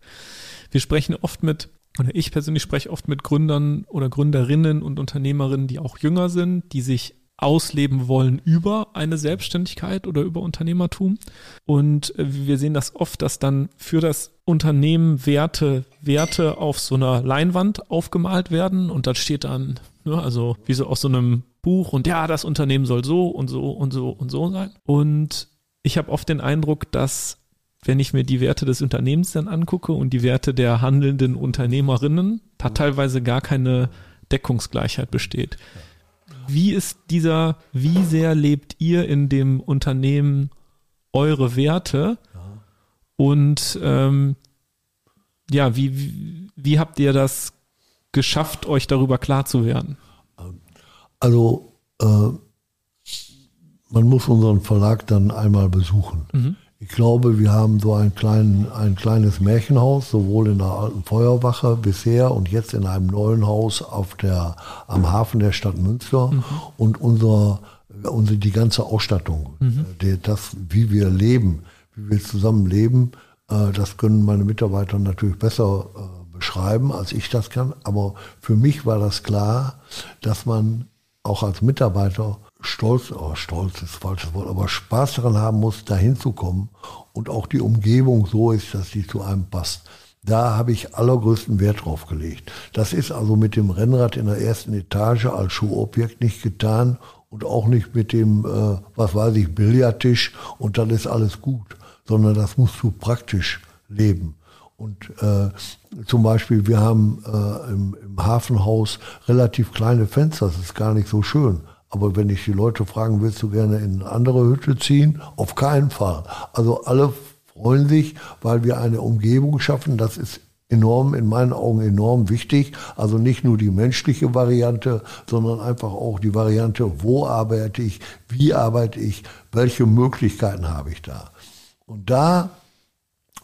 Wir sprechen oft mit, oder ich persönlich spreche oft mit Gründern oder Gründerinnen und Unternehmerinnen, die auch jünger sind, die sich ausleben wollen über eine Selbstständigkeit oder über Unternehmertum. Und äh, wir sehen das oft, dass dann für das Unternehmen Werte, Werte auf so einer Leinwand aufgemalt werden und da steht dann, ne, also wie so aus so einem Buch und ja, das Unternehmen soll so und so und so und so sein. Und ich habe oft den Eindruck, dass wenn ich mir die Werte des Unternehmens dann angucke und die Werte der handelnden Unternehmerinnen, da teilweise gar keine Deckungsgleichheit besteht. Wie ist dieser, wie sehr lebt ihr in dem Unternehmen eure Werte? Und ähm, ja, wie, wie, wie habt ihr das geschafft, euch darüber klar zu werden? Also äh, man muss unseren Verlag dann einmal besuchen. Mhm. Ich glaube, wir haben so ein, klein, ein kleines Märchenhaus, sowohl in der alten Feuerwache bisher und jetzt in einem neuen Haus auf der, am Hafen der Stadt Münster. Mhm. Und unser, unsere, die ganze Ausstattung, mhm. Äh, die, das, wie wir leben, wie wir zusammen leben, äh, das können meine Mitarbeiter natürlich besser äh, beschreiben, als ich das kann. Aber für mich war das klar, dass man auch als Mitarbeiter stolz, oh, stolz ist falsches Wort, aber Spaß daran haben muss, dahin zu kommen und auch die Umgebung so ist, dass sie zu einem passt. Da habe ich allergrößten Wert drauf gelegt. Das ist also mit dem Rennrad in der ersten Etage als Schuhobjekt nicht getan und auch nicht mit dem, äh, was weiß ich, Billardtisch und dann ist alles gut, sondern das musst du praktisch leben. Und äh, zum Beispiel, wir haben äh, im, im Hafenhaus relativ kleine Fenster, das ist gar nicht so schön. Aber wenn ich die Leute fragen, willst du gerne in eine andere Hütte ziehen? Auf keinen Fall. Also alle freuen sich, weil wir eine Umgebung schaffen. Das ist enorm, in meinen Augen enorm wichtig. Also nicht nur die menschliche Variante, sondern einfach auch die Variante, wo arbeite ich, wie arbeite ich, welche Möglichkeiten habe ich da. Und da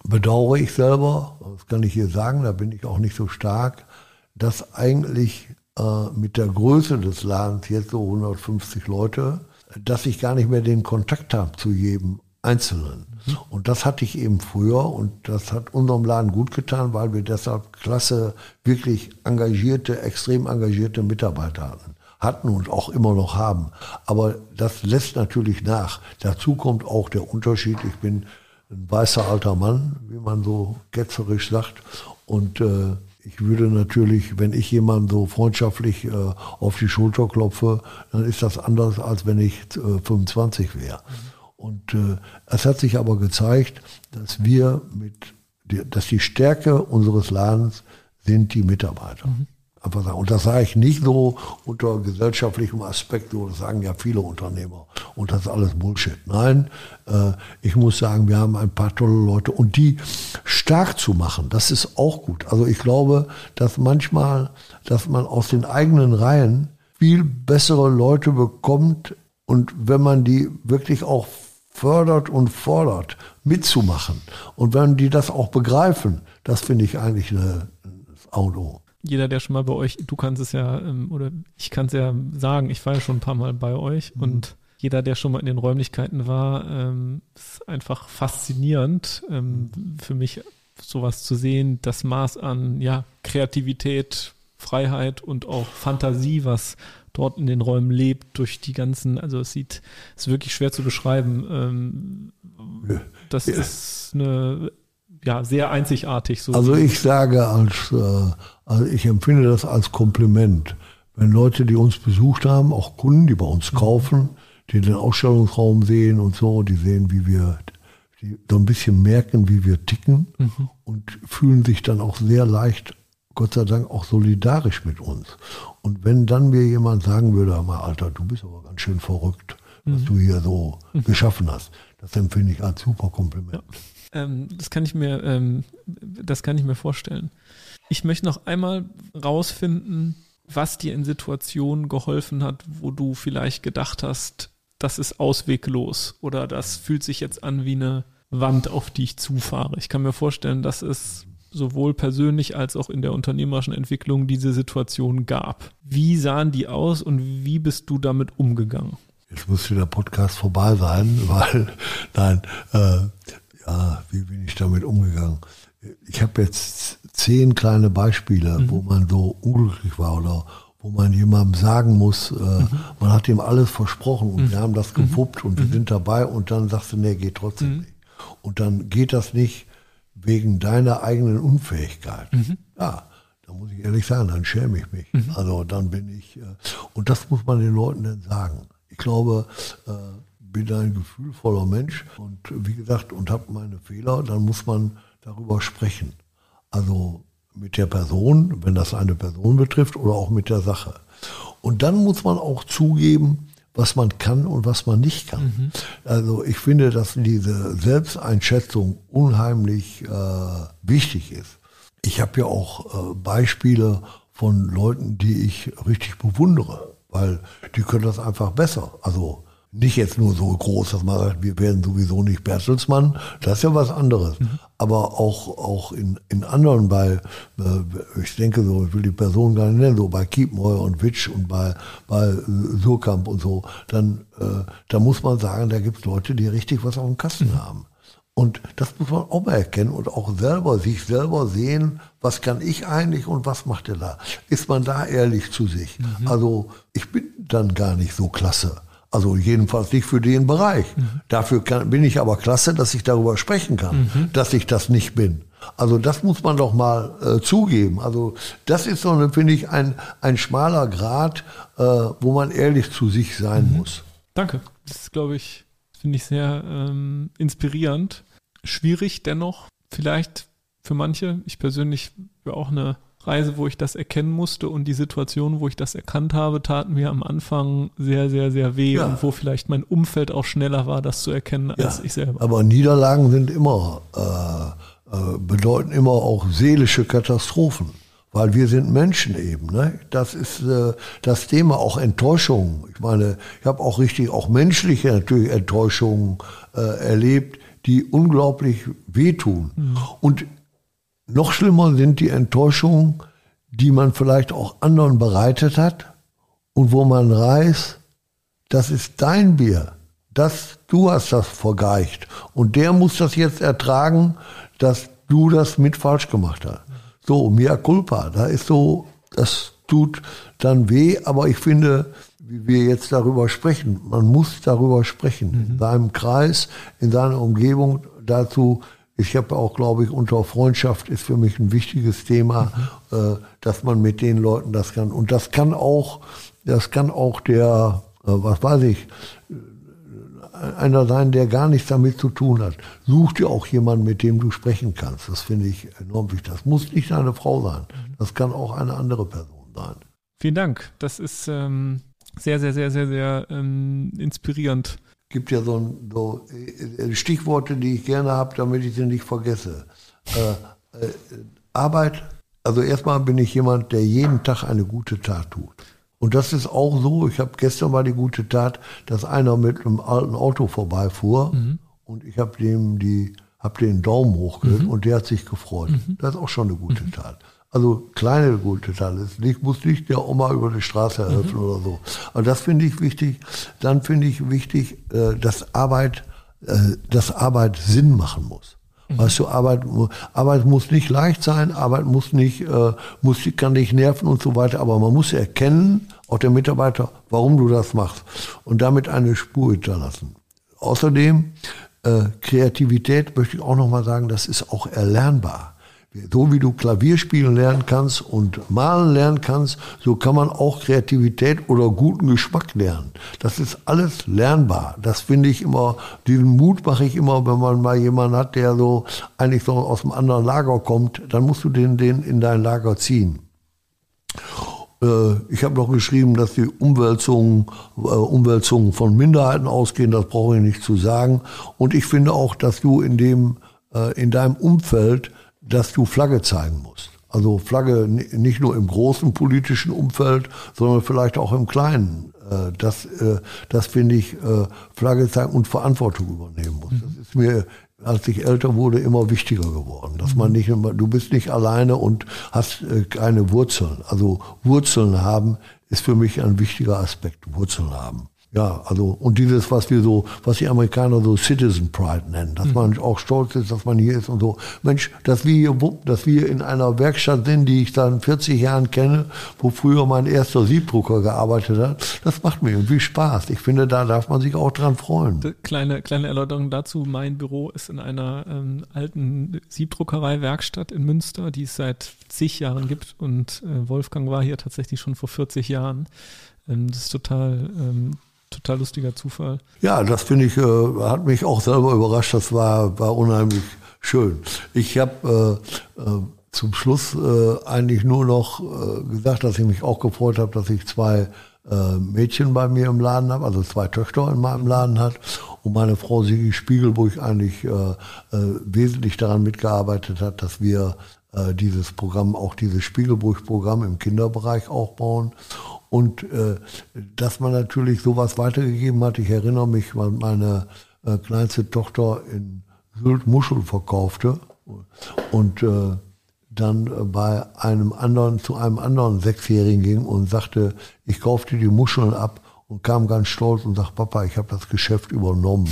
bedauere ich selber, das kann ich hier sagen, da bin ich auch nicht so stark, dass eigentlich äh, mit der Größe des Ladens, jetzt so 150 Leute, dass ich gar nicht mehr den Kontakt habe zu jedem Einzelnen. Mhm. Und das hatte ich eben früher und das hat unserem Laden gut getan, weil wir deshalb klasse, wirklich engagierte, extrem engagierte Mitarbeiter hatten. Hatten und auch immer noch haben. Aber das lässt natürlich nach. Dazu kommt auch der Unterschied. Ich bin ein weißer alter Mann, wie man so ketzerisch sagt. Und äh, ich würde natürlich, wenn ich jemandem so freundschaftlich äh, auf die Schulter klopfe, dann ist das anders, als wenn ich äh, 25 wäre. Mhm. Und äh, es hat sich aber gezeigt, dass wir mit, dass die Stärke unseres Ladens sind die Mitarbeiter. Mhm. Sagen. Und das sage ich nicht so unter gesellschaftlichem Aspekt, so das sagen ja viele Unternehmer. Und das ist alles Bullshit. Nein, äh, ich muss sagen, wir haben ein paar tolle Leute. Und die stark zu machen, das ist auch gut. Also ich glaube, dass manchmal, dass man aus den eigenen Reihen viel bessere Leute bekommt. Und wenn man die wirklich auch fördert und fordert, mitzumachen. Und wenn die das auch begreifen, das finde ich eigentlich eine, das Auto jeder, der schon mal bei euch, du kannst es ja, ähm, oder ich kann es ja sagen, ich war ja schon ein paar Mal bei euch mhm. und jeder, der schon mal in den Räumlichkeiten war, ähm, ist einfach faszinierend ähm, für mich, sowas zu sehen, das Maß an ja, Kreativität, Freiheit und auch Fantasie, was dort in den Räumen lebt, durch die ganzen, also es sieht, es ist wirklich schwer zu beschreiben. Das ja. ist eine ja, sehr einzigartig. So also ich sage als, äh, also ich empfinde das als Kompliment. Wenn Leute, die uns besucht haben, auch Kunden, die bei uns mhm. kaufen, die den Ausstellungsraum sehen und so, die sehen, wie wir die so ein bisschen merken, wie wir ticken mhm. und fühlen sich dann auch sehr leicht, Gott sei Dank, auch solidarisch mit uns. Und wenn dann mir jemand sagen würde, mal Alter, du bist aber ganz schön verrückt, was mhm. du hier so mhm. geschaffen hast, das empfinde ich als super Kompliment. Ja. Ähm, das kann ich mir, ähm, das kann ich mir vorstellen. Ich möchte noch einmal rausfinden, was dir in Situationen geholfen hat, wo du vielleicht gedacht hast, das ist ausweglos oder das fühlt sich jetzt an wie eine Wand, auf die ich zufahre. Ich kann mir vorstellen, dass es sowohl persönlich als auch in der unternehmerischen Entwicklung diese Situation gab. Wie sahen die aus und wie bist du damit umgegangen? Jetzt muss der Podcast vorbei sein, weil, nein, äh, ja, wie bin ich damit umgegangen? Ich habe jetzt zehn kleine Beispiele, mhm. wo man so unglücklich war oder wo man jemandem sagen muss, äh, mhm. man hat ihm alles versprochen und mhm. wir haben das gewuppt und wir mhm. sind dabei und dann sagst du, nee, geht trotzdem mhm. nicht. Und dann geht das nicht, wegen deiner eigenen Unfähigkeit. Mhm. Ja, da muss ich ehrlich sagen, dann schäme ich mich. Also dann bin ich, äh, und das muss man den Leuten dann sagen. Ich glaube, äh, bin ein gefühlvoller Mensch und wie gesagt, und habe meine Fehler, dann muss man darüber sprechen. Also mit der Person, wenn das eine Person betrifft, oder auch mit der Sache. Und dann muss man auch zugeben, was man kann und was man nicht kann. Mhm. Also ich finde, dass diese Selbsteinschätzung unheimlich äh, wichtig ist. Ich habe ja auch äh, Beispiele von Leuten, die ich richtig bewundere, weil die können das einfach besser. Also nicht jetzt nur so groß, dass man sagt, wir werden sowieso nicht Bertelsmann, das ist ja was anderes. Mhm. Aber auch, auch in, in anderen, bei, äh, ich denke so, ich will die Person gar nicht nennen, so bei Kiepenheuer und Witsch und bei, bei Surkamp und so, dann äh, da muss man sagen, da gibt es Leute, die richtig was auf dem Kasten mhm. haben. Und das muss man auch mal erkennen und auch selber, sich selber sehen, was kann ich eigentlich und was macht er da? Ist man da ehrlich zu sich? Mhm. Also ich bin dann gar nicht so klasse. Also jedenfalls nicht für den Bereich. Mhm. Dafür kann, bin ich aber klasse, dass ich darüber sprechen kann, mhm. dass ich das nicht bin. Also das muss man doch mal äh, zugeben. Also das ist so, finde ich, ein, ein schmaler Grad, äh, wo man ehrlich zu sich sein mhm. muss. Danke. Das ist, glaube ich, finde ich sehr ähm, inspirierend. Schwierig dennoch, vielleicht für manche. Ich persönlich wäre auch eine Reise, wo ich das erkennen musste und die Situation, wo ich das erkannt habe, taten mir am Anfang sehr, sehr, sehr weh ja. und wo vielleicht mein Umfeld auch schneller war, das zu erkennen als ja, ich selber. Aber Niederlagen sind immer, äh, äh, bedeuten immer auch seelische Katastrophen. Weil wir sind Menschen eben. Ne? Das ist äh, das Thema, auch Enttäuschungen. Ich meine, ich habe auch richtig, auch menschliche natürlich Enttäuschungen äh, erlebt, die unglaublich wehtun. Mhm. Und noch schlimmer sind die Enttäuschungen, die man vielleicht auch anderen bereitet hat und wo man weiß, das ist dein Bier. Das, du hast das vergeicht. Und der muss das jetzt ertragen, dass du das mit falsch gemacht hast. So, mea culpa. Da ist so, das tut dann weh, aber ich finde, wie wir jetzt darüber sprechen, man muss darüber sprechen. Mhm. In seinem Kreis, in seiner Umgebung dazu ich habe auch, glaube ich, unter Freundschaft ist für mich ein wichtiges Thema, mhm. äh, dass man mit den Leuten das kann. Und das kann auch, das kann auch der, äh, was weiß ich, äh, einer sein, der gar nichts damit zu tun hat. Such dir auch jemanden, mit dem du sprechen kannst. Das finde ich enorm wichtig. Das muss nicht eine Frau sein. Mhm. Das kann auch eine andere Person sein. Vielen Dank. Das ist ähm, sehr, sehr, sehr, sehr, sehr ähm, inspirierend gibt ja so, so äh, Stichworte, die ich gerne habe, damit ich sie nicht vergesse. Äh, äh, Arbeit, also erstmal bin ich jemand, der jeden Tag eine gute Tat tut. Und das ist auch so, ich habe gestern mal die gute Tat, dass einer mit einem alten Auto vorbeifuhr mhm. und ich habe dem die, hab den Daumen hochgelegt mhm. und der hat sich gefreut. Mhm. Das ist auch schon eine gute mhm. Tat. Also kleine gute Tat. Ich muss nicht der Oma über die Straße helfen mhm. oder so. Aber das finde ich wichtig. Dann finde ich wichtig, äh, dass Arbeit, äh, dass Arbeit Sinn machen muss. Mhm. Weißt du, Arbeit, Arbeit muss nicht leicht sein, Arbeit muss nicht, äh, muss, kann nicht nerven und so weiter, aber man muss erkennen, auch der Mitarbeiter, warum du das machst und damit eine Spur hinterlassen. Außerdem, äh, Kreativität möchte ich auch nochmal sagen, das ist auch erlernbar. So wie du Klavier spielen lernen kannst und malen lernen kannst, so kann man auch Kreativität oder guten Geschmack lernen. Das ist alles lernbar. Das finde ich immer, diesen Mut mache ich immer, wenn man mal jemanden hat, der so eigentlich so aus einem anderen Lager kommt, dann musst du den, den in dein Lager ziehen. Äh, ich habe noch geschrieben, dass die Umwälzungen, äh, Umwälzungen von Minderheiten ausgehen, das brauche ich nicht zu sagen. Und ich finde auch, dass du in dem, äh, in deinem Umfeld dass du Flagge zeigen musst. Also Flagge nicht nur im großen politischen Umfeld, sondern vielleicht auch im kleinen. Äh, das, äh, das finde ich, äh, Flagge zeigen und Verantwortung übernehmen muss. Das ist mir, als ich älter wurde, immer wichtiger geworden. Dass man nicht, du bist nicht alleine und hast keine Wurzeln. Also Wurzeln haben ist für mich ein wichtiger Aspekt. Wurzeln haben. Ja, also und dieses, was wir so, was die Amerikaner so Citizen Pride nennen, dass mhm. man auch stolz ist, dass man hier ist und so. Mensch, dass wir hier, dass wir in einer Werkstatt sind, die ich seit 40 Jahren kenne, wo früher mein erster Siebdrucker gearbeitet hat, das macht mir irgendwie Spaß. Ich finde, da darf man sich auch dran freuen. Kleine, kleine Erläuterung dazu. Mein Büro ist in einer ähm, alten Siebdruckerei-Werkstatt in Münster, die es seit zig Jahren gibt und äh, Wolfgang war hier tatsächlich schon vor 40 Jahren. Ähm, das ist total ähm, total lustiger Zufall. Ja, das finde ich, äh, hat mich auch selber überrascht. Das war, war unheimlich schön. Ich habe äh, äh, zum Schluss äh, eigentlich nur noch äh, gesagt, dass ich mich auch gefreut habe, dass ich zwei äh, Mädchen bei mir im Laden habe, also zwei Töchter in meinem Laden hat. Und meine Frau Sigi Spiegelburg eigentlich wesentlich daran mitgearbeitet hat, dass wir dieses Programm, auch dieses Spiegelburg-Programm im Kinderbereich aufbauen. Und äh, dass man natürlich sowas weitergegeben hat. Ich erinnere mich, weil meine äh, kleinste Tochter in Sylt Muschel verkaufte und äh, dann bei einem anderen, zu einem anderen Sechsjährigen ging und sagte, ich kaufte die Muscheln ab und kam ganz stolz und sagt, Papa, ich habe das Geschäft übernommen.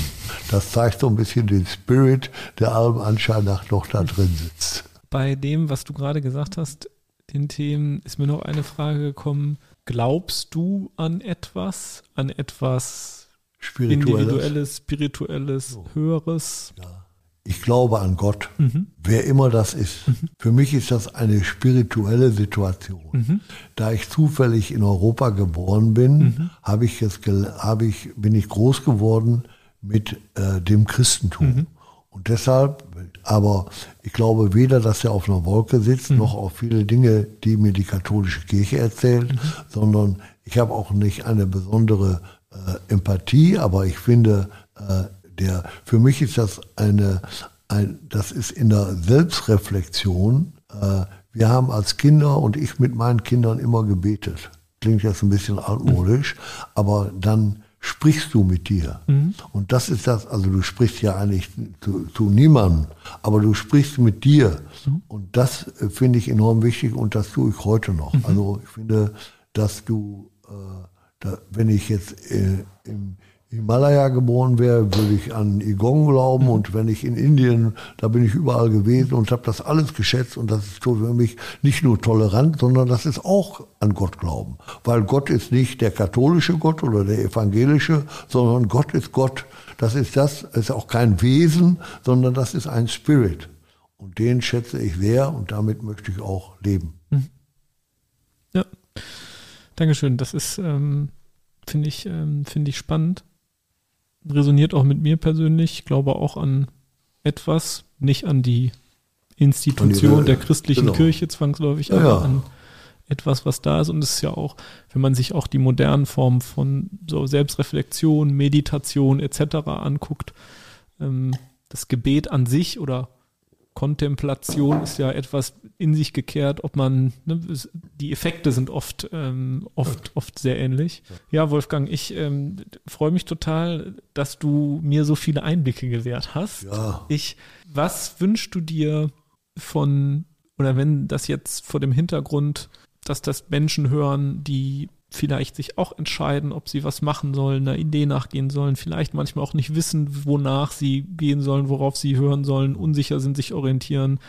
Das zeigt so ein bisschen den Spirit, der allem Anschein nach noch da drin sitzt. Bei dem, was du gerade gesagt hast, den Themen, ist mir noch eine Frage gekommen. Glaubst du an etwas, an etwas Spirituelles, Individuelles, Spirituelles, so. Höheres? Ja. Ich glaube an Gott, mhm. wer immer das ist. Mhm. Für mich ist das eine spirituelle Situation. Mhm. Da ich zufällig in Europa geboren bin, mhm. habe ich jetzt, habe ich, bin ich groß geworden mit äh, dem Christentum. Mhm. Und deshalb, aber ich glaube weder, dass er auf einer Wolke sitzt, mhm. noch auf viele Dinge, die mir die katholische Kirche erzählt, mhm. sondern ich habe auch nicht eine besondere äh, Empathie, aber ich finde, äh, der, für mich ist das eine, ein, das ist in der Selbstreflexion. Äh, wir haben als Kinder und ich mit meinen Kindern immer gebetet. Klingt jetzt ein bisschen altmodisch, mhm. aber dann sprichst du mit dir. Mhm. Und das ist das, also du sprichst ja eigentlich zu, zu niemandem, aber du sprichst mit dir. Mhm. Und das äh, finde ich enorm wichtig und das tue ich heute noch. Mhm. Also ich finde, dass du, äh, da, wenn ich jetzt äh, im, Himalaya geboren wäre, würde ich an Igong glauben mhm. und wenn ich in Indien, da bin ich überall gewesen und habe das alles geschätzt und das ist für mich nicht nur tolerant, sondern das ist auch an Gott glauben, weil Gott ist nicht der katholische Gott oder der evangelische, sondern Gott ist Gott. Das ist das, ist auch kein Wesen, sondern das ist ein Spirit und den schätze ich sehr und damit möchte ich auch leben. Mhm. Ja, Dankeschön. Das ist ähm, finde ich ähm, finde ich spannend resoniert auch mit mir persönlich. Ich glaube auch an etwas, nicht an die Institution der christlichen genau. Kirche zwangsläufig, aber ja. an etwas, was da ist. Und es ist ja auch, wenn man sich auch die modernen Formen von so Selbstreflexion, Meditation etc. anguckt, ähm, das Gebet an sich oder Kontemplation ist ja etwas in sich gekehrt, ob man, ne, die Effekte sind oft, ähm, oft, oft sehr ähnlich. Ja, Wolfgang, ich ähm, freue mich total, dass du mir so viele Einblicke gewährt hast. Ja. Ich, was wünschst du dir von, oder wenn das jetzt vor dem Hintergrund, dass das Menschen hören, die vielleicht sich auch entscheiden, ob sie was machen sollen, einer Idee nachgehen sollen, vielleicht manchmal auch nicht wissen, wonach sie gehen sollen, worauf sie hören sollen, unsicher sind, sich orientieren.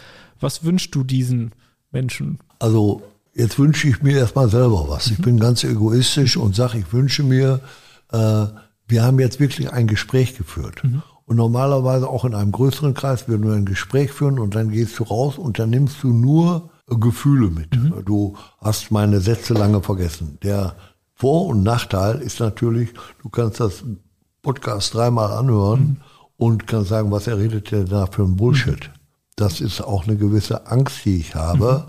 Was wünschst du diesen Menschen? Also jetzt wünsche ich mir erstmal selber was. Ich mhm. bin ganz egoistisch und sage, ich wünsche mir, äh, wir haben jetzt wirklich ein Gespräch geführt. Mhm. Und normalerweise auch in einem größeren Kreis würden wir ein Gespräch führen und dann gehst du raus und dann nimmst du nur Gefühle mit. Mhm. Du hast meine Sätze lange vergessen. Der Vor- und Nachteil ist natürlich, du kannst das Podcast dreimal anhören mhm. und kannst sagen, was er redet der da für ein Bullshit. Das ist auch eine gewisse Angst, die ich habe.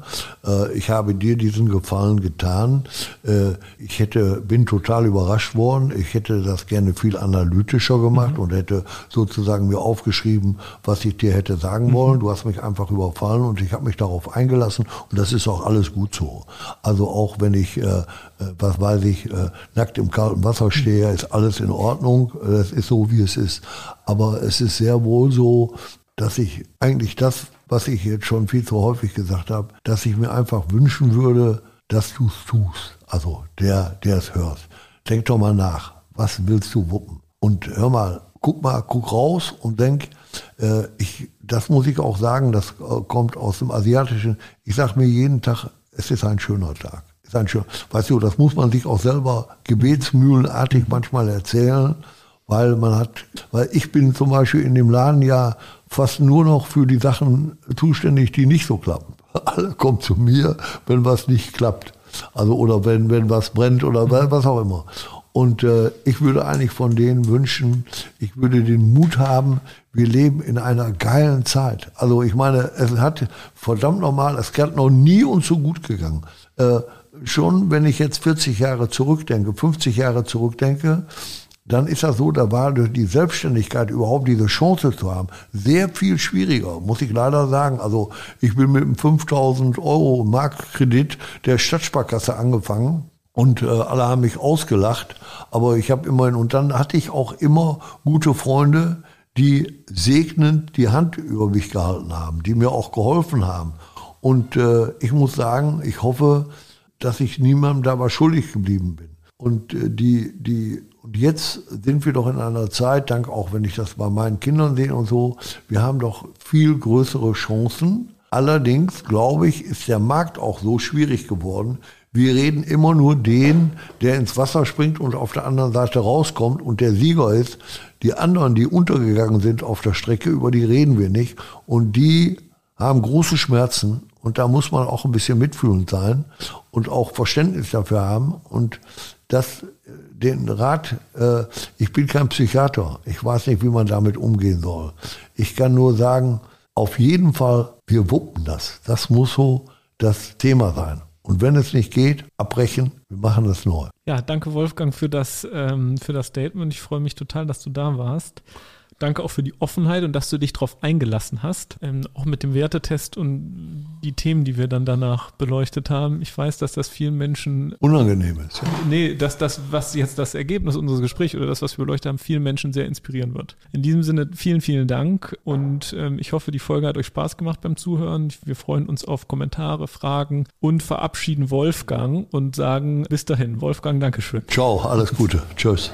Mhm. Äh, ich habe dir diesen Gefallen getan. Äh, ich hätte, bin total überrascht worden. Ich hätte das gerne viel analytischer gemacht mhm. und hätte sozusagen mir aufgeschrieben, was ich dir hätte sagen mhm. wollen. Du hast mich einfach überfallen und ich habe mich darauf eingelassen und das ist auch alles gut so. Also auch wenn ich, äh, was weiß ich, nackt im kalten Wasser stehe, ist alles in Ordnung. Es ist so, wie es ist. Aber es ist sehr wohl so, dass ich eigentlich das, was ich jetzt schon viel zu häufig gesagt habe, dass ich mir einfach wünschen würde, dass du es tust. Also der, der es hört. Denk doch mal nach. was willst du wuppen? Und hör mal, guck mal, guck raus und denk, äh, ich, das muss ich auch sagen, das äh, kommt aus dem Asiatischen. Ich sage mir jeden Tag, es ist ein schöner Tag. Ist ein schöner, weißt du, das muss man sich auch selber gebetsmühlenartig manchmal erzählen, weil man hat, weil ich bin zum Beispiel in dem Laden ja fast nur noch für die Sachen zuständig, die nicht so klappen. Alle kommen zu mir, wenn was nicht klappt. Also oder wenn, wenn was brennt oder was auch immer. Und äh, ich würde eigentlich von denen wünschen, ich würde den Mut haben, wir leben in einer geilen Zeit. Also ich meine, es hat verdammt normal, es hat noch nie uns so gut gegangen. Äh, schon wenn ich jetzt 40 Jahre zurückdenke, 50 Jahre zurückdenke, dann ist das so, da war durch die Selbstständigkeit überhaupt diese Chance zu haben, sehr viel schwieriger, muss ich leider sagen. Also ich bin mit einem 5000 Euro Marktkredit der Stadtsparkasse angefangen und äh, alle haben mich ausgelacht, aber ich habe immerhin, und dann hatte ich auch immer gute Freunde, die segnend die Hand über mich gehalten haben, die mir auch geholfen haben. Und äh, ich muss sagen, ich hoffe, dass ich niemandem dabei schuldig geblieben bin. Und äh, die, die, und jetzt sind wir doch in einer Zeit, dank auch wenn ich das bei meinen Kindern sehe und so, wir haben doch viel größere Chancen. Allerdings, glaube ich, ist der Markt auch so schwierig geworden, wir reden immer nur den, der ins Wasser springt und auf der anderen Seite rauskommt und der Sieger ist. Die anderen, die untergegangen sind auf der Strecke, über die reden wir nicht. Und die haben große Schmerzen und da muss man auch ein bisschen mitfühlend sein und auch Verständnis dafür haben. Und das, den Rat, äh, ich bin kein Psychiater, ich weiß nicht, wie man damit umgehen soll. Ich kann nur sagen, auf jeden Fall, wir wuppen das. Das muss so das Thema sein. Und wenn es nicht geht, abbrechen, wir machen das neu. Ja, danke Wolfgang für das, ähm, für das Statement. Ich freue mich total, dass du da warst. Danke auch für die Offenheit und dass du dich darauf eingelassen hast. Ähm, auch mit dem Wertetest und die Themen, die wir dann danach beleuchtet haben. Ich weiß, dass das vielen Menschen unangenehm ist. Ja. Nee, dass das, was jetzt das Ergebnis unseres Gesprächs oder das, was wir beleuchtet haben, vielen Menschen sehr inspirieren wird. In diesem Sinne vielen, vielen Dank und ähm, ich hoffe, die Folge hat euch Spaß gemacht beim Zuhören. Wir freuen uns auf Kommentare, Fragen und verabschieden Wolfgang und sagen bis dahin. Wolfgang, Dankeschön. Ciao, alles Gute. Tschüss.